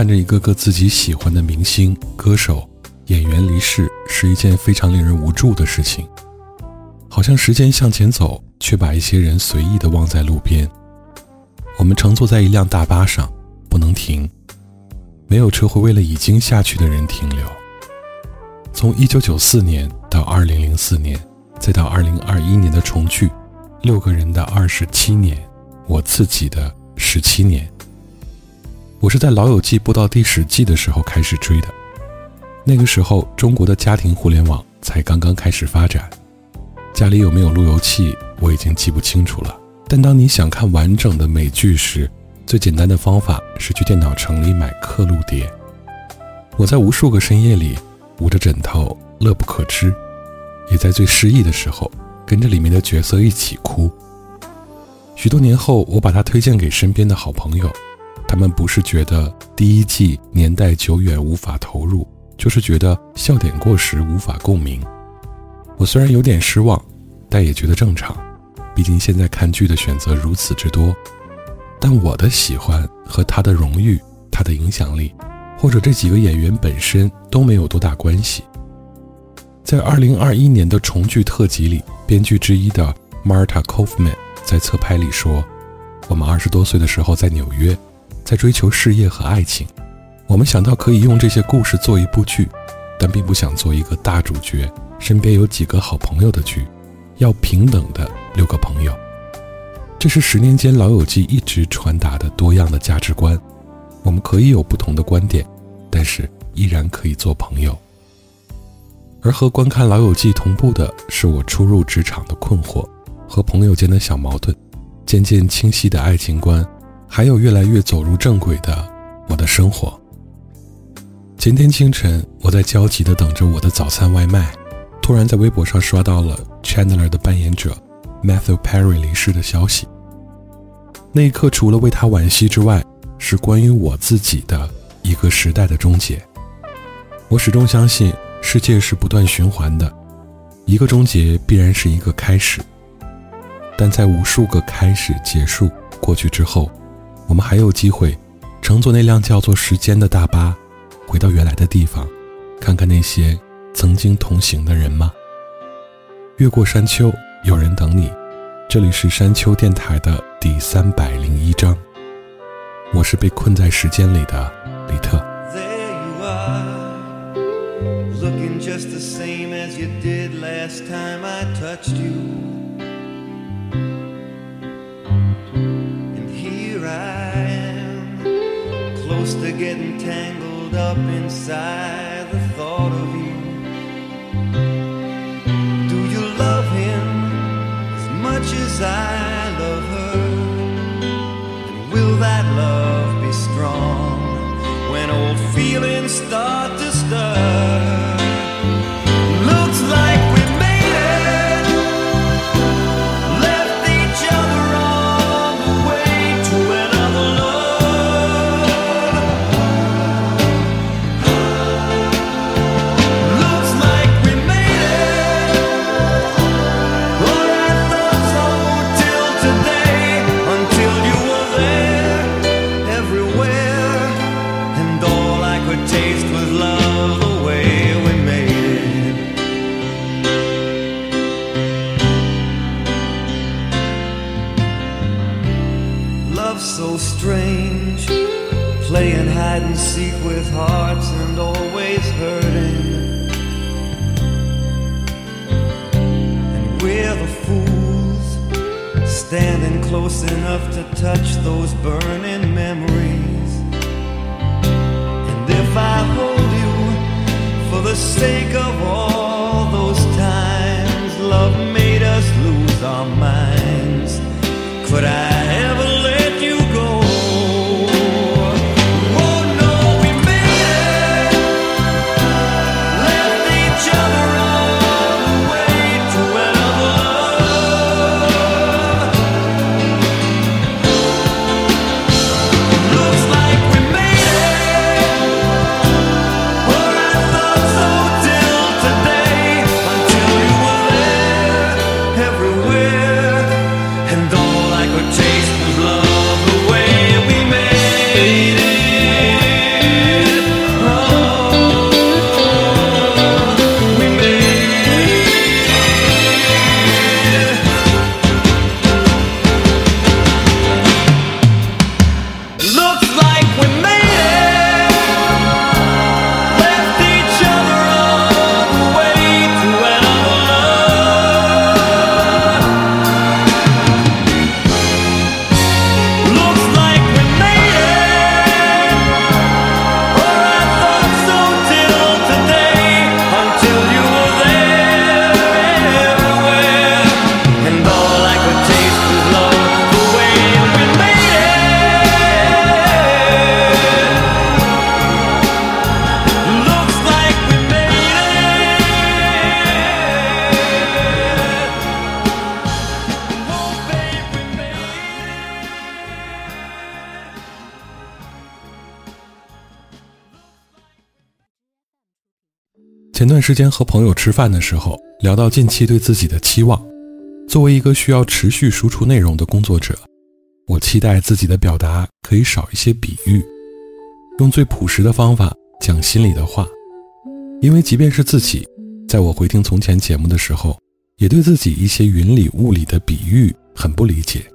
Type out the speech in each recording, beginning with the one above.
看着一个个自己喜欢的明星、歌手、演员离世，是一件非常令人无助的事情。好像时间向前走，却把一些人随意地忘在路边。我们乘坐在一辆大巴上，不能停，没有车会为了已经下去的人停留。从1994年到2004年，再到2021年的重聚，六个人的27年，我自己的17年。我是在《老友记》播到第十季的时候开始追的，那个时候中国的家庭互联网才刚刚开始发展，家里有没有路由器我已经记不清楚了。但当你想看完整的美剧时，最简单的方法是去电脑城里买刻录碟。我在无数个深夜里捂着枕头乐不可支，也在最失意的时候跟着里面的角色一起哭。许多年后，我把它推荐给身边的好朋友。他们不是觉得第一季年代久远无法投入，就是觉得笑点过时无法共鸣。我虽然有点失望，但也觉得正常，毕竟现在看剧的选择如此之多。但我的喜欢和他的荣誉、他的影响力，或者这几个演员本身都没有多大关系。在2021年的重聚特辑里，编剧之一的 Marta Kaufman 在侧拍里说：“我们二十多岁的时候在纽约。”在追求事业和爱情，我们想到可以用这些故事做一部剧，但并不想做一个大主角，身边有几个好朋友的剧，要平等的六个朋友。这是十年间《老友记》一直传达的多样的价值观。我们可以有不同的观点，但是依然可以做朋友。而和观看《老友记》同步的是我初入职场的困惑和朋友间的小矛盾，渐渐清晰的爱情观。还有越来越走入正轨的我的生活。前天清晨，我在焦急地等着我的早餐外卖，突然在微博上刷到了 Chandler 的扮演者 Matthew Perry 离世的消息。那一刻，除了为他惋惜之外，是关于我自己的一个时代的终结。我始终相信，世界是不断循环的，一个终结必然是一个开始。但在无数个开始结束过去之后，我们还有机会乘坐那辆叫做时间的大巴，回到原来的地方，看看那些曾经同行的人吗？越过山丘，有人等你。这里是山丘电台的第三百零一章，我是被困在时间里的李特。There you are, looking just the same as you did last time I touched you. To getting tangled up inside the thought of you. Do you love him as much as I close enough to touch those burning memories. And if I hold you for the sake of all those times love made us lose our minds, could I ever 前段时间和朋友吃饭的时候，聊到近期对自己的期望。作为一个需要持续输出内容的工作者，我期待自己的表达可以少一些比喻，用最朴实的方法讲心里的话。因为即便是自己，在我回听从前节目的时候，也对自己一些云里雾里的比喻很不理解，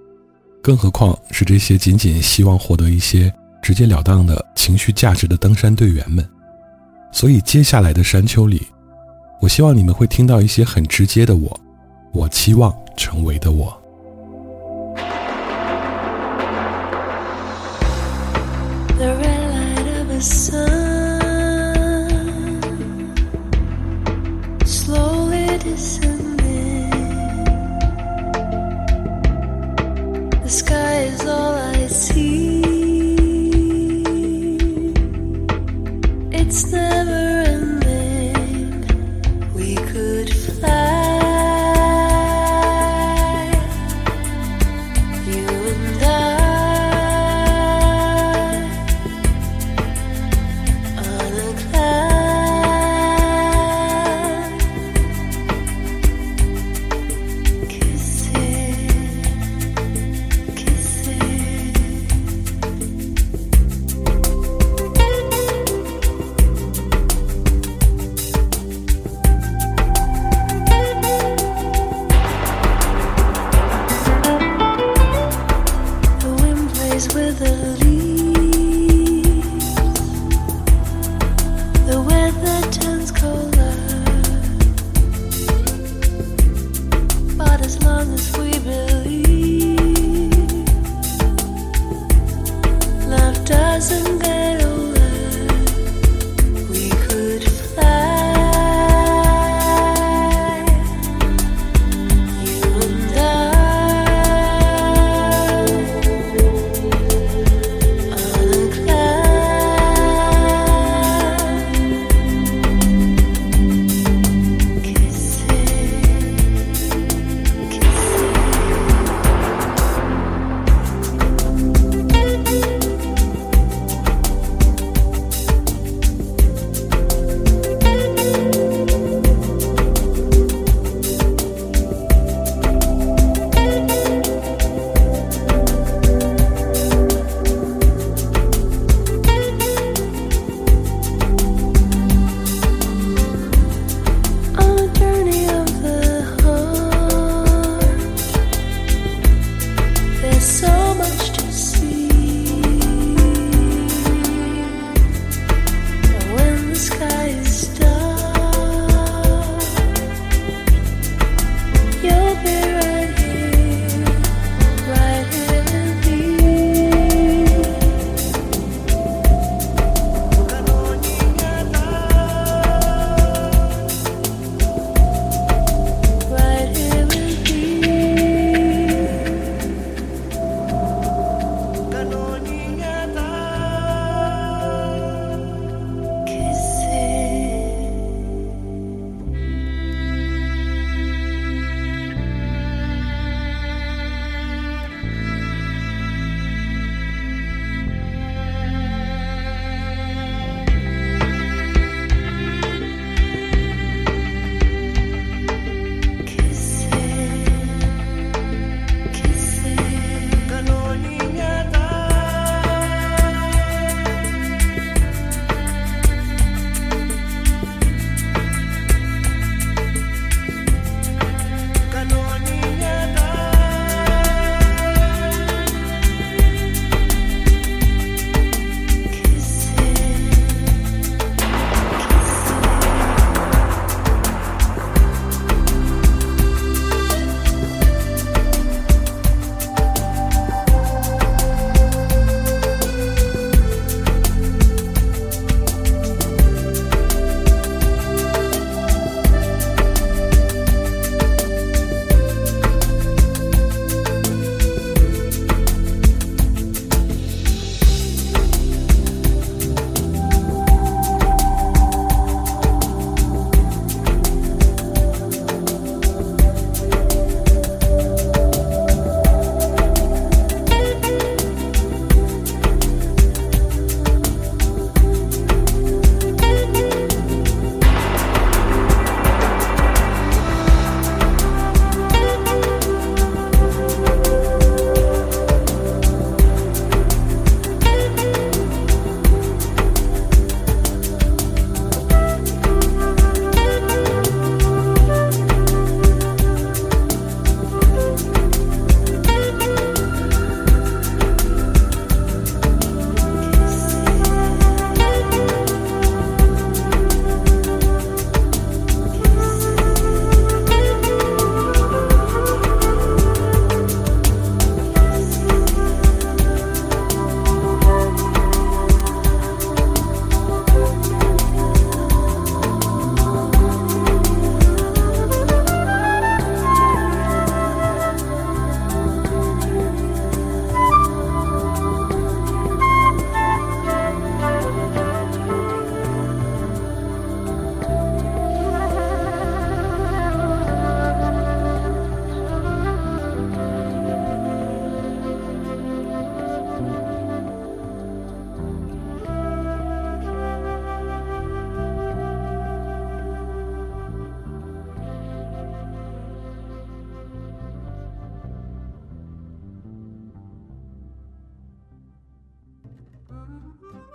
更何况是这些仅仅希望获得一些直截了当的情绪价值的登山队员们。所以接下来的山丘里，我希望你们会听到一些很直接的我，我期望成为的我。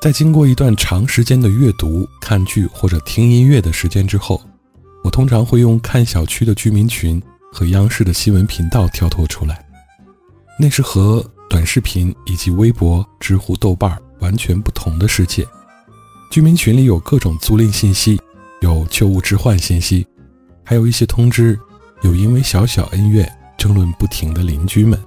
在经过一段长时间的阅读、看剧或者听音乐的时间之后，我通常会用看小区的居民群和央视的新闻频道跳脱出来。那是和短视频以及微博、知乎、豆瓣完全不同的世界。居民群里有各种租赁信息，有旧物置换信息，还有一些通知，有因为小小恩怨争论不停的邻居们。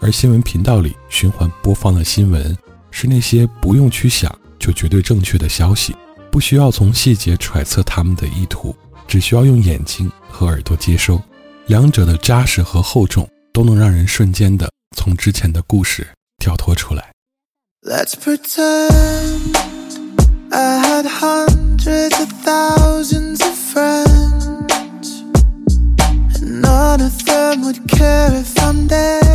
而新闻频道里循环播放的新闻，是那些不用去想就绝对正确的消息，不需要从细节揣测他们的意图，只需要用眼睛和耳朵接收。两者的扎实和厚重，都能让人瞬间的从之前的故事跳脱出来。Let's pretend I had hundreds of thousands of friends, and none of them would care if I'm dead.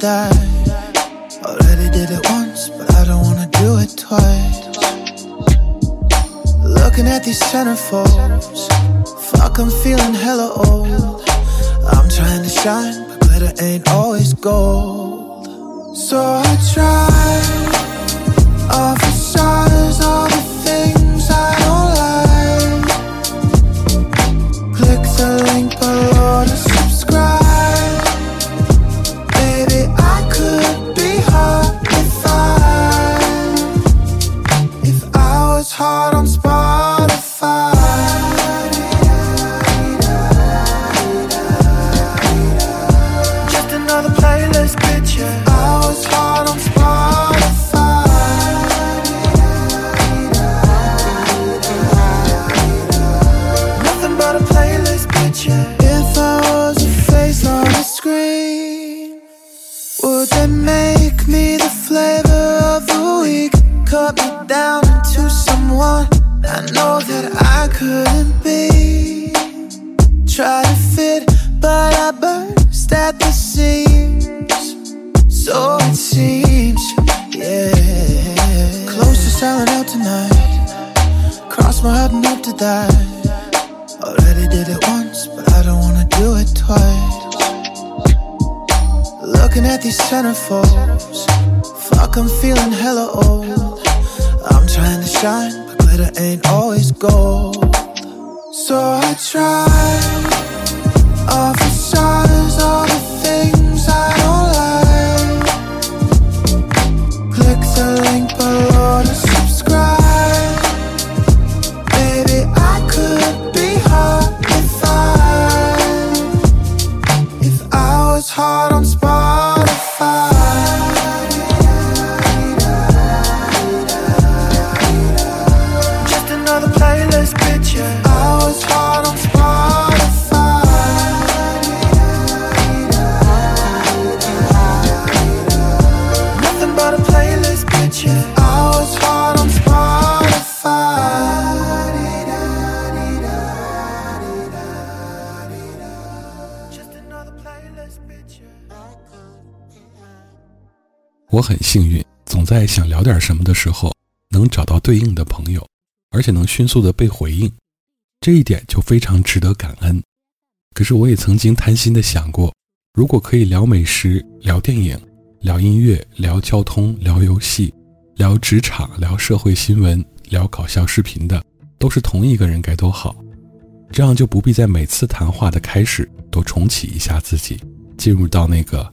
Die. Already did it once, but I don't wanna do it twice. Looking at these centerfolds, fuck, I'm feeling hella old. I'm trying to shine, but glitter ain't always gold. So I try, 我很幸运，总在想聊点什么的时候，能找到对应的朋友，而且能迅速的被回应，这一点就非常值得感恩。可是我也曾经贪心的想过，如果可以聊美食、聊电影、聊音乐、聊交通、聊游戏、聊职场、聊社会新闻、聊搞笑视频的，都是同一个人该多好，这样就不必在每次谈话的开始都重启一下自己，进入到那个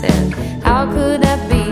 How could that be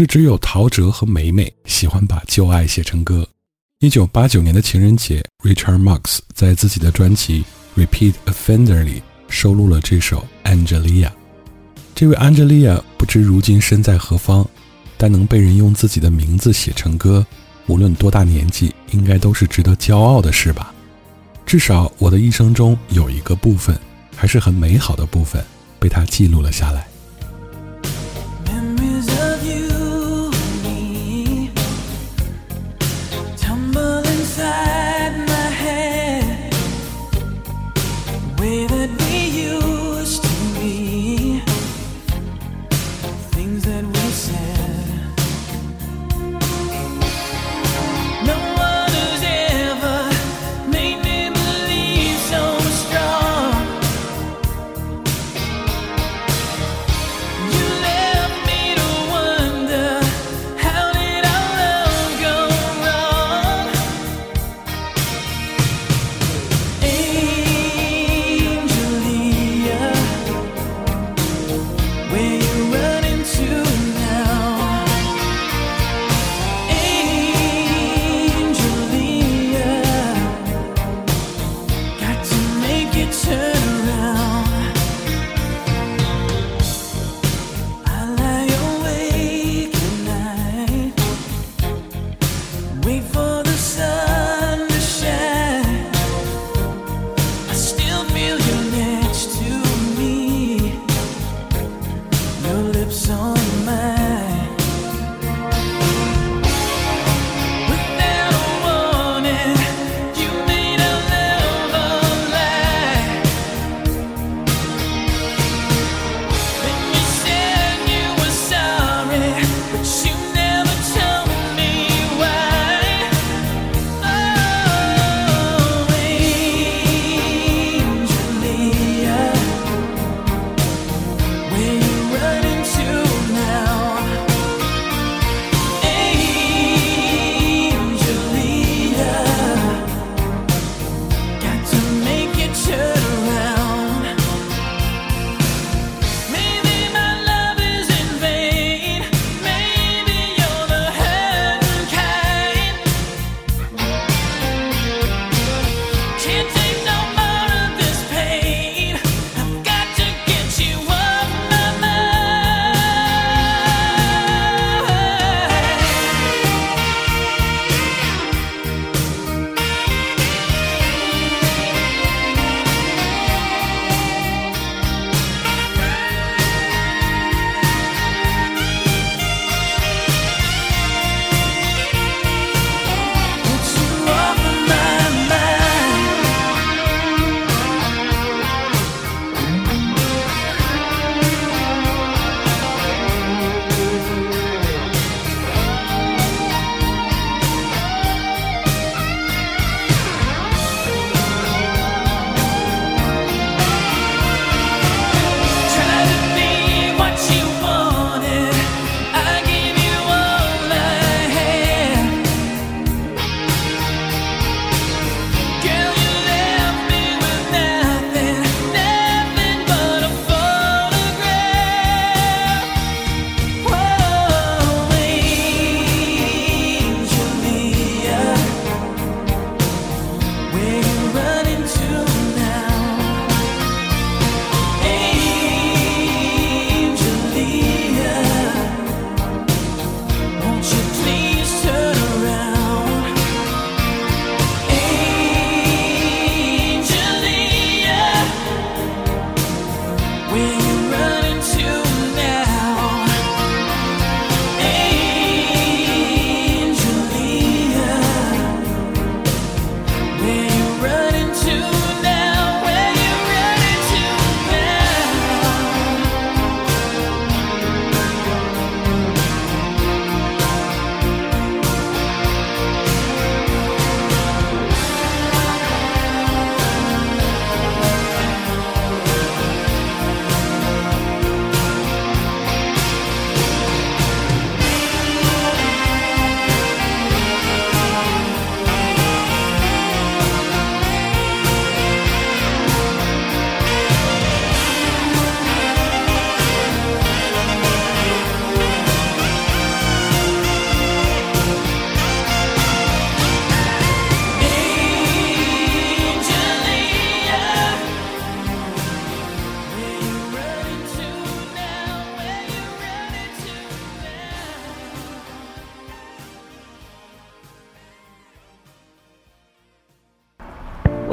是只有陶喆和梅梅喜欢把旧爱写成歌。一九八九年的情人节，Richard Marx 在自己的专辑《Repeat Offender》里收录了这首《Angelia》。这位 Angelia 不知如今身在何方，但能被人用自己的名字写成歌，无论多大年纪，应该都是值得骄傲的事吧。至少我的一生中有一个部分，还是很美好的部分，被他记录了下来。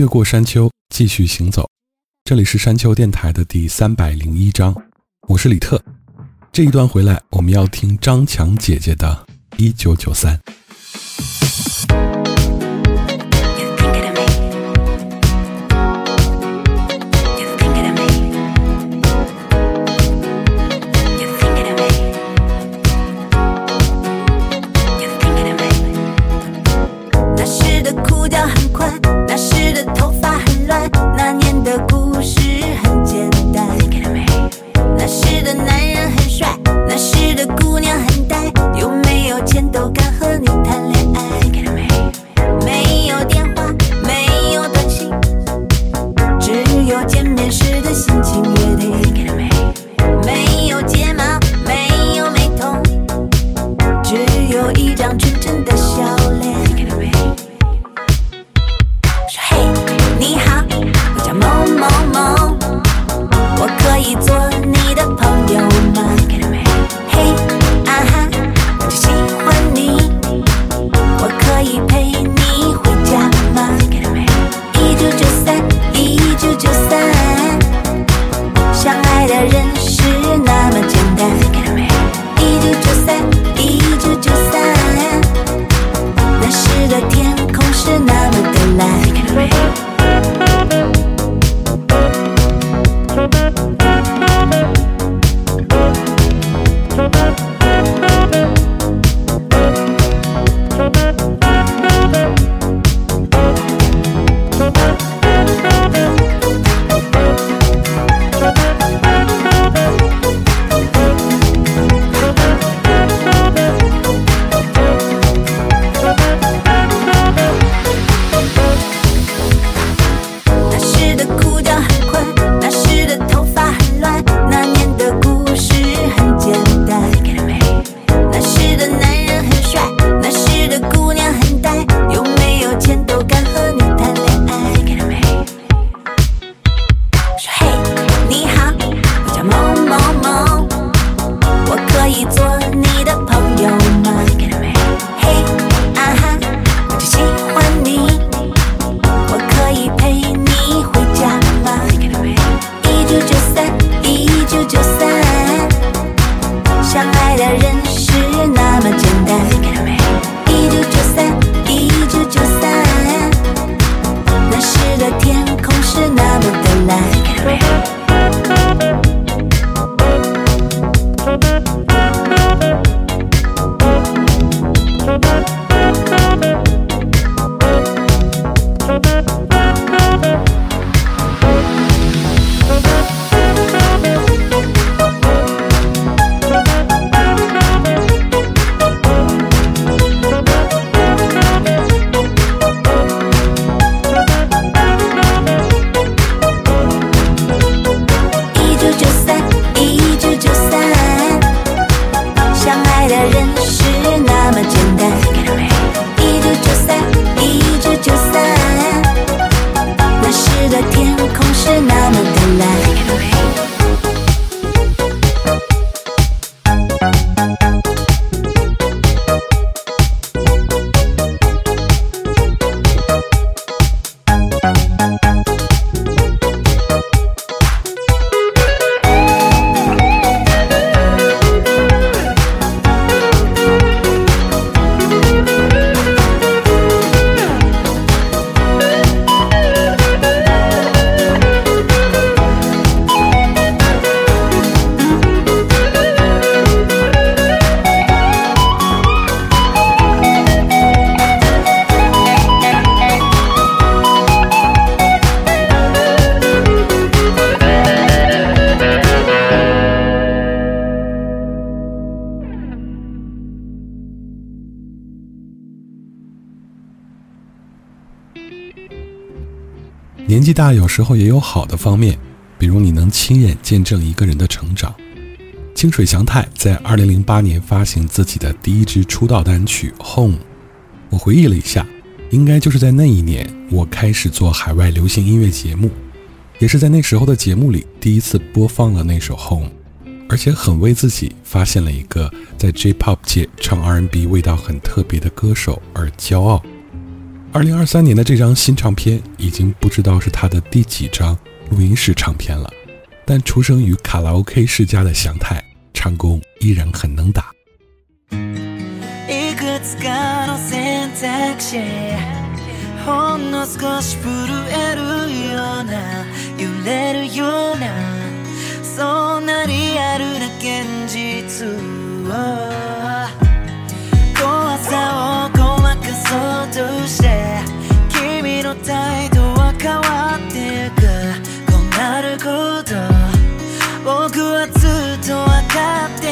越过山丘，继续行走。这里是山丘电台的第三百零一章，我是李特。这一段回来，我们要听张强姐姐的《一九九三》。是那么的蓝有时候也有好的方面，比如你能亲眼见证一个人的成长。清水祥太在2008年发行自己的第一支出道单曲《Home》，我回忆了一下，应该就是在那一年，我开始做海外流行音乐节目，也是在那时候的节目里第一次播放了那首《Home》，而且很为自己发现了一个在 J-Pop 界唱 R&B 味道很特别的歌手而骄傲。2023年的这张新唱片已经不知道是他的第几张录音室唱片了，但出生于卡拉 OK 世家的祥太。唱功依然很能打。として君の態度は変わっていく。こうなること僕はずっと分かって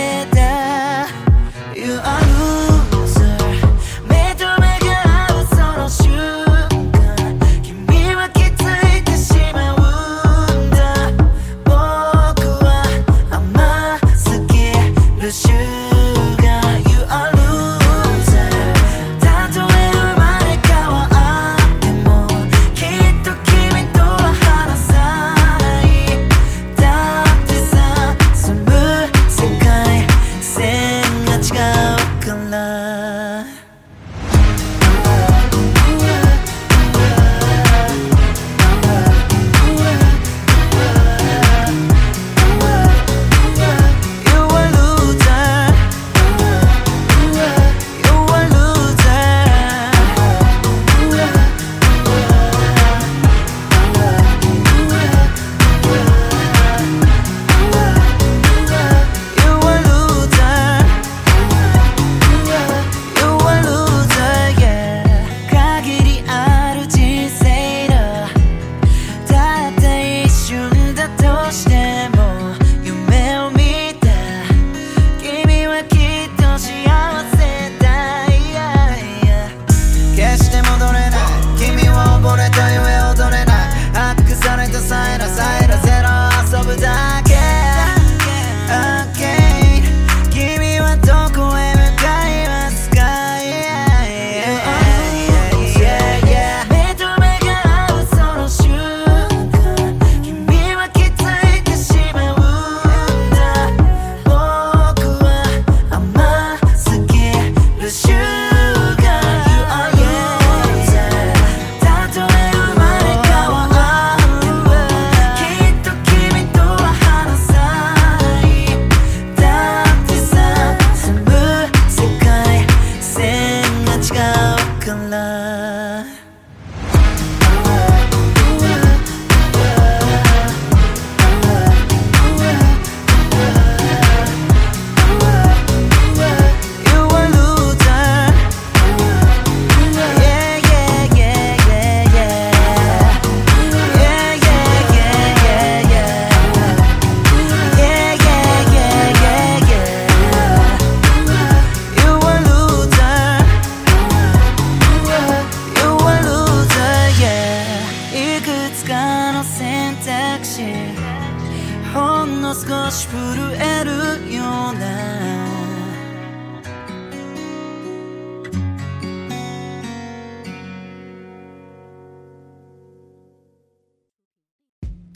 少し震えるような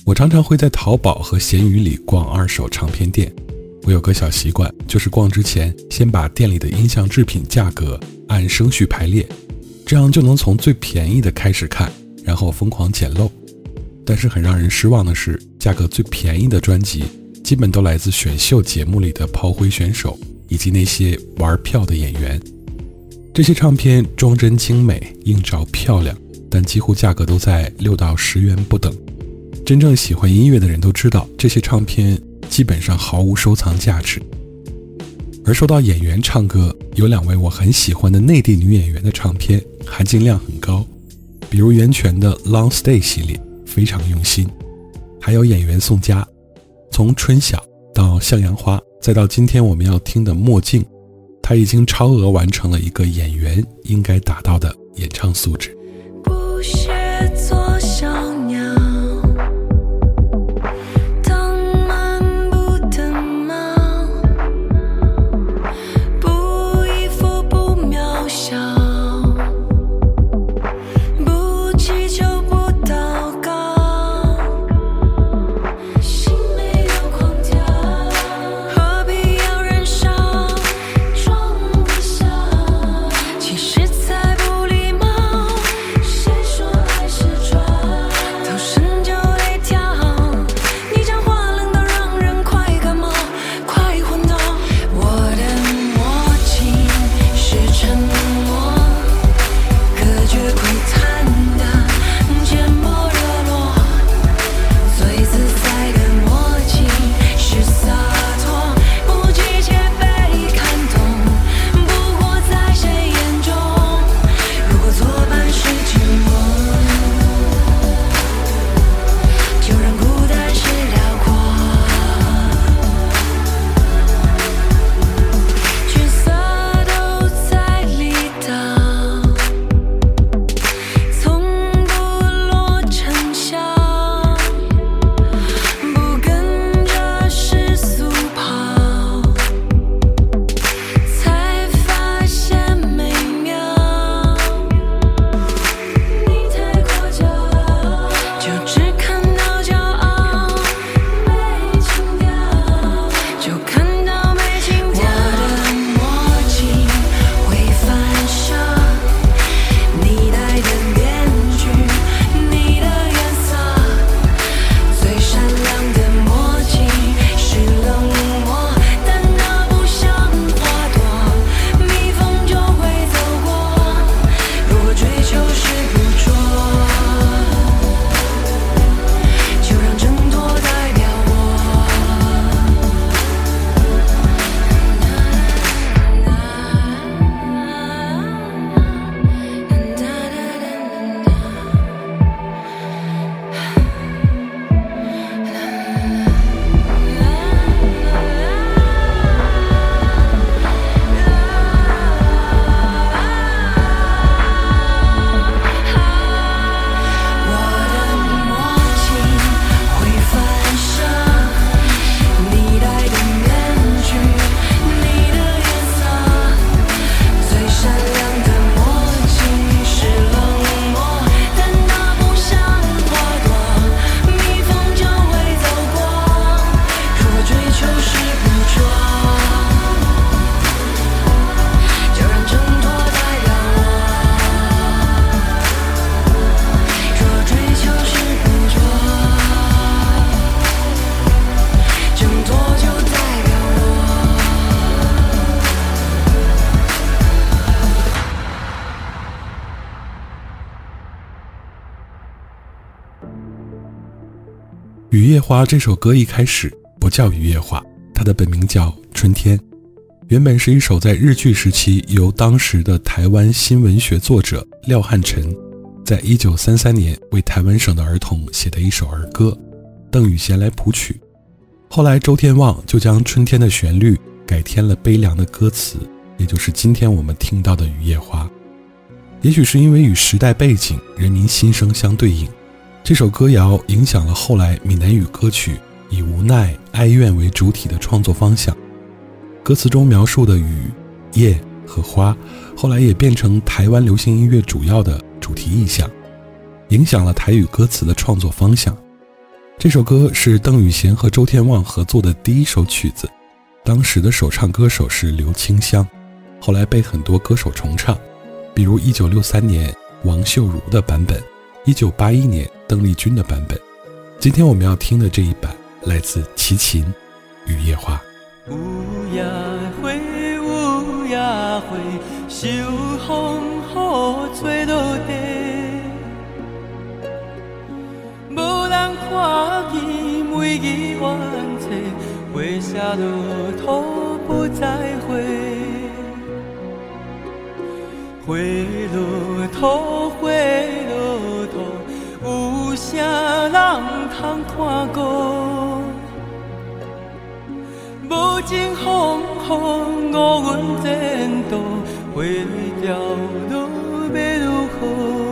我常常会在淘宝和闲鱼里逛二手唱片店。我有个小习惯，就是逛之前先把店里的音像制品价格按升序排列，这样就能从最便宜的开始看，然后疯狂捡漏。但是很让人失望的是，价格最便宜的专辑 基本都来自选秀节目里的炮灰选手以及那些玩票的演员。这些唱片装帧精美，映照漂亮，但几乎价格都在六到十元不等。真正喜欢音乐的人都知道，这些唱片基本上毫无收藏价值。而说到演员唱歌，有两位我很喜欢的内地女演员的唱片，含金量很高，比如袁泉的《Long Stay》系列，非常用心；还有演员宋佳，从《春晓》到《向阳花》，再到今天我们要听的《墨镜》，他已经超额完成了一个演员应该达到的演唱素质。不是做小花》这首歌一开始不叫《雨夜花》，它的本名叫《春天》，原本是一首在日据时期由当时的台湾新文学作者廖汉臣，在一九三三年为台湾省的儿童写的一首儿歌，邓雨贤来谱曲。后来周天旺就将《春天》的旋律改添了悲凉的歌词，也就是今天我们听到的《雨夜花》。也许是因为与时代背景、人民心声相对应。这首歌谣影响了后来闽南语歌曲以无奈、哀怨为主体的创作方向。歌词中描述的雨、夜和花，后来也变成台湾流行音乐主要的主题意象，影响了台语歌词的创作方向。这首歌是邓雨贤和周天旺合作的第一首曲子，当时的首唱歌手是刘清香，后来被很多歌手重唱，比如1963年王秀茹的版本，1981年。邓丽君的版本，今天我们要听的这一版来自齐秦《雨夜花》。有夜花，有夜花，受风雨吹落地，无人看见每语怨切，花谢落土不再回，花落土，花落。谁人通看顾？无情风雨，乌云前途，花蕊凋落要如何？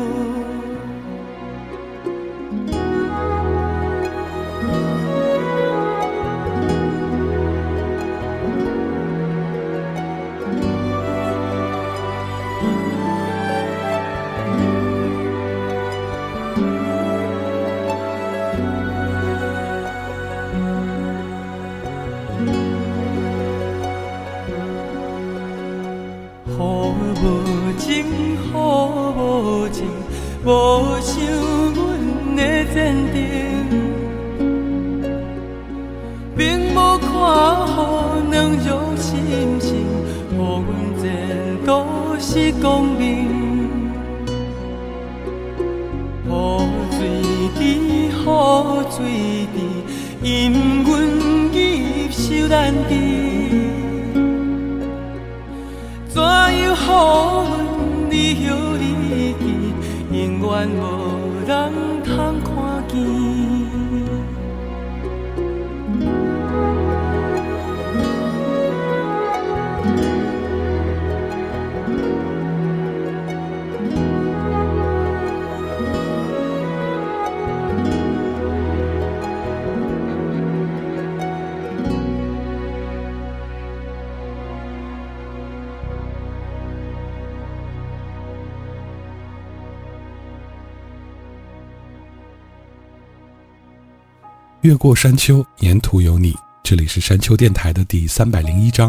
越过山丘，沿途有你。这里是山丘电台的第三百零一章。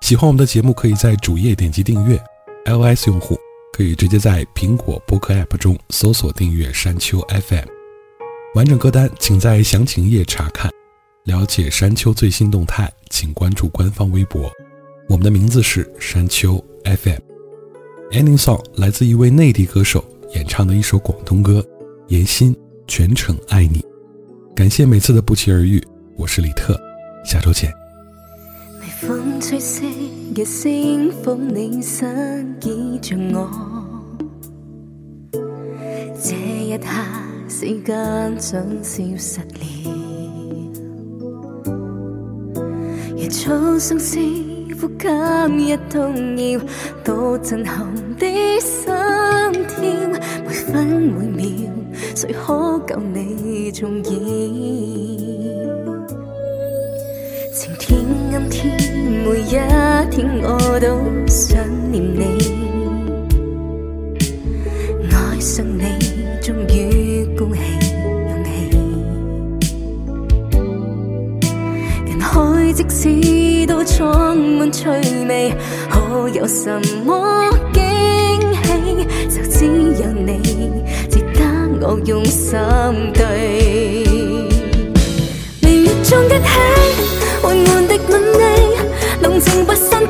喜欢我们的节目，可以在主页点击订阅。iOS 用户可以直接在苹果播客 App 中搜索订阅山丘 FM。完整歌单请在详情页查看。了解山丘最新动态，请关注官方微博。我们的名字是山丘 FM。Ending song 来自一位内地歌手演唱的一首广东歌，《言心全程爱你》。感谢每次的不期而遇，我是李特，下周见。微风吹熄嘅星火，你身倚着我，这一刻时间像消失了，野草相思，呼吸一动摇，多震撼的心跳，每分每秒。谁可救你重现？晴天阴天，每一天我都想念你。爱上你，终于鼓起勇气。人海即使都充满趣味，可有什么惊喜？就只有你。我用心对，明月中一起，缓缓的吻你，浓情不散